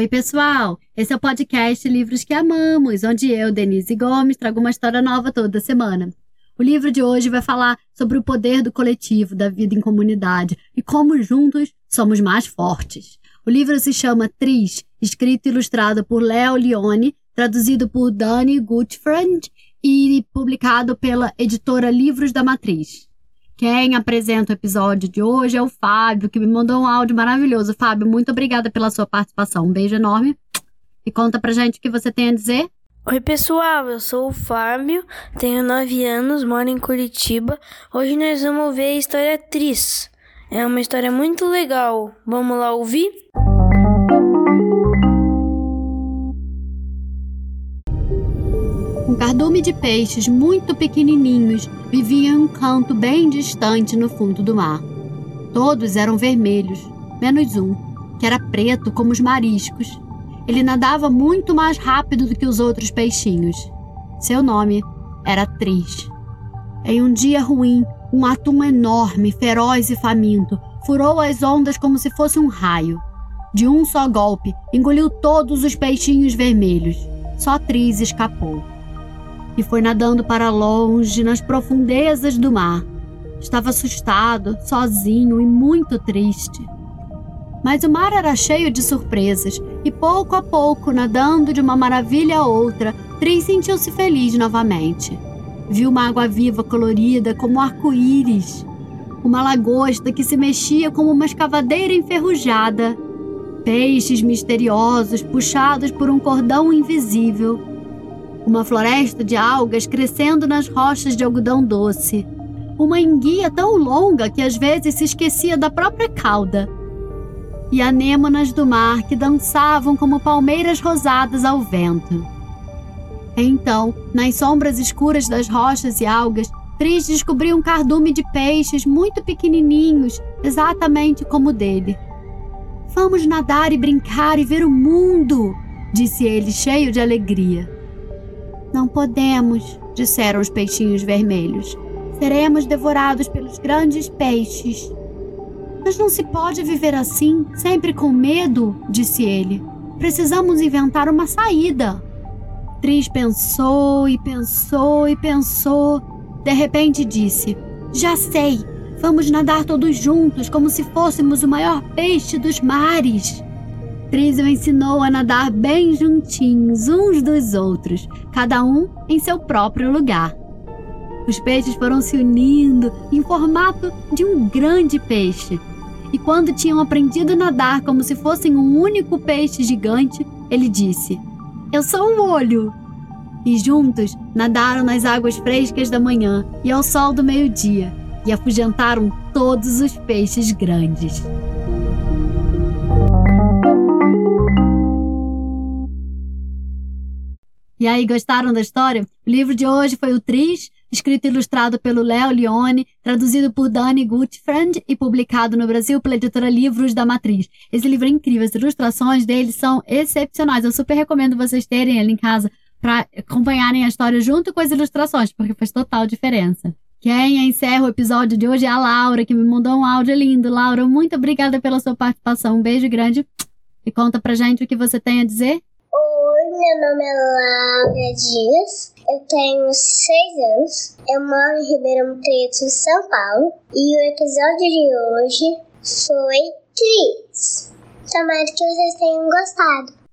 Oi, pessoal! Esse é o podcast Livros que Amamos, onde eu, Denise Gomes, trago uma história nova toda semana. O livro de hoje vai falar sobre o poder do coletivo, da vida em comunidade e como juntos somos mais fortes. O livro se chama Tris, escrito e ilustrado por Léo Leone, traduzido por Dani Gutfriend e publicado pela editora Livros da Matriz. Quem apresenta o episódio de hoje é o Fábio, que me mandou um áudio maravilhoso. Fábio, muito obrigada pela sua participação. Um beijo enorme. E conta pra gente o que você tem a dizer. Oi, pessoal, eu sou o Fábio, tenho 9 anos, moro em Curitiba. Hoje nós vamos ver a história Tris. É uma história muito legal. Vamos lá ouvir? Um cardume de peixes muito pequenininhos vivia em um canto bem distante no fundo do mar. Todos eram vermelhos, menos um, que era preto como os mariscos. Ele nadava muito mais rápido do que os outros peixinhos. Seu nome era Tris. Em um dia ruim, um atum enorme, feroz e faminto furou as ondas como se fosse um raio. De um só golpe, engoliu todos os peixinhos vermelhos. Só Tris escapou e foi nadando para longe nas profundezas do mar. Estava assustado, sozinho e muito triste. Mas o mar era cheio de surpresas e pouco a pouco, nadando de uma maravilha a outra, Tris sentiu-se feliz novamente. Viu uma água viva colorida como arco-íris, uma lagosta que se mexia como uma escavadeira enferrujada, peixes misteriosos puxados por um cordão invisível uma floresta de algas crescendo nas rochas de algodão doce, uma enguia tão longa que às vezes se esquecia da própria cauda, e anêmonas do mar que dançavam como palmeiras rosadas ao vento. Então, nas sombras escuras das rochas e algas, Tris descobriu um cardume de peixes muito pequenininhos, exatamente como o dele. Vamos nadar e brincar e ver o mundo, disse ele, cheio de alegria. Não podemos, disseram os peixinhos vermelhos. Seremos devorados pelos grandes peixes. Mas não se pode viver assim, sempre com medo, disse ele. Precisamos inventar uma saída. Tris pensou e pensou e pensou. De repente disse: Já sei! Vamos nadar todos juntos, como se fôssemos o maior peixe dos mares. Trísio ensinou a nadar bem juntinhos uns dos outros, cada um em seu próprio lugar. Os peixes foram se unindo em formato de um grande peixe. E quando tinham aprendido a nadar como se fossem um único peixe gigante, ele disse: Eu sou um olho! E juntos nadaram nas águas frescas da manhã e ao sol do meio-dia e afugentaram todos os peixes grandes. E aí, gostaram da história? O livro de hoje foi o Tris, escrito e ilustrado pelo Léo Leone, traduzido por Dani Gutfriend e publicado no Brasil pela editora Livros da Matriz. Esse livro é incrível, as ilustrações dele são excepcionais. Eu super recomendo vocês terem ele em casa para acompanharem a história junto com as ilustrações, porque faz total diferença. Quem encerra o episódio de hoje é a Laura, que me mandou um áudio lindo. Laura, muito obrigada pela sua participação. Um beijo grande e conta pra gente o que você tem a dizer. Meu nome é Laura Dias, eu tenho 6 anos, eu moro em Ribeirão Preto, São Paulo, e o episódio de hoje foi Tris. Tomara que vocês tenham gostado.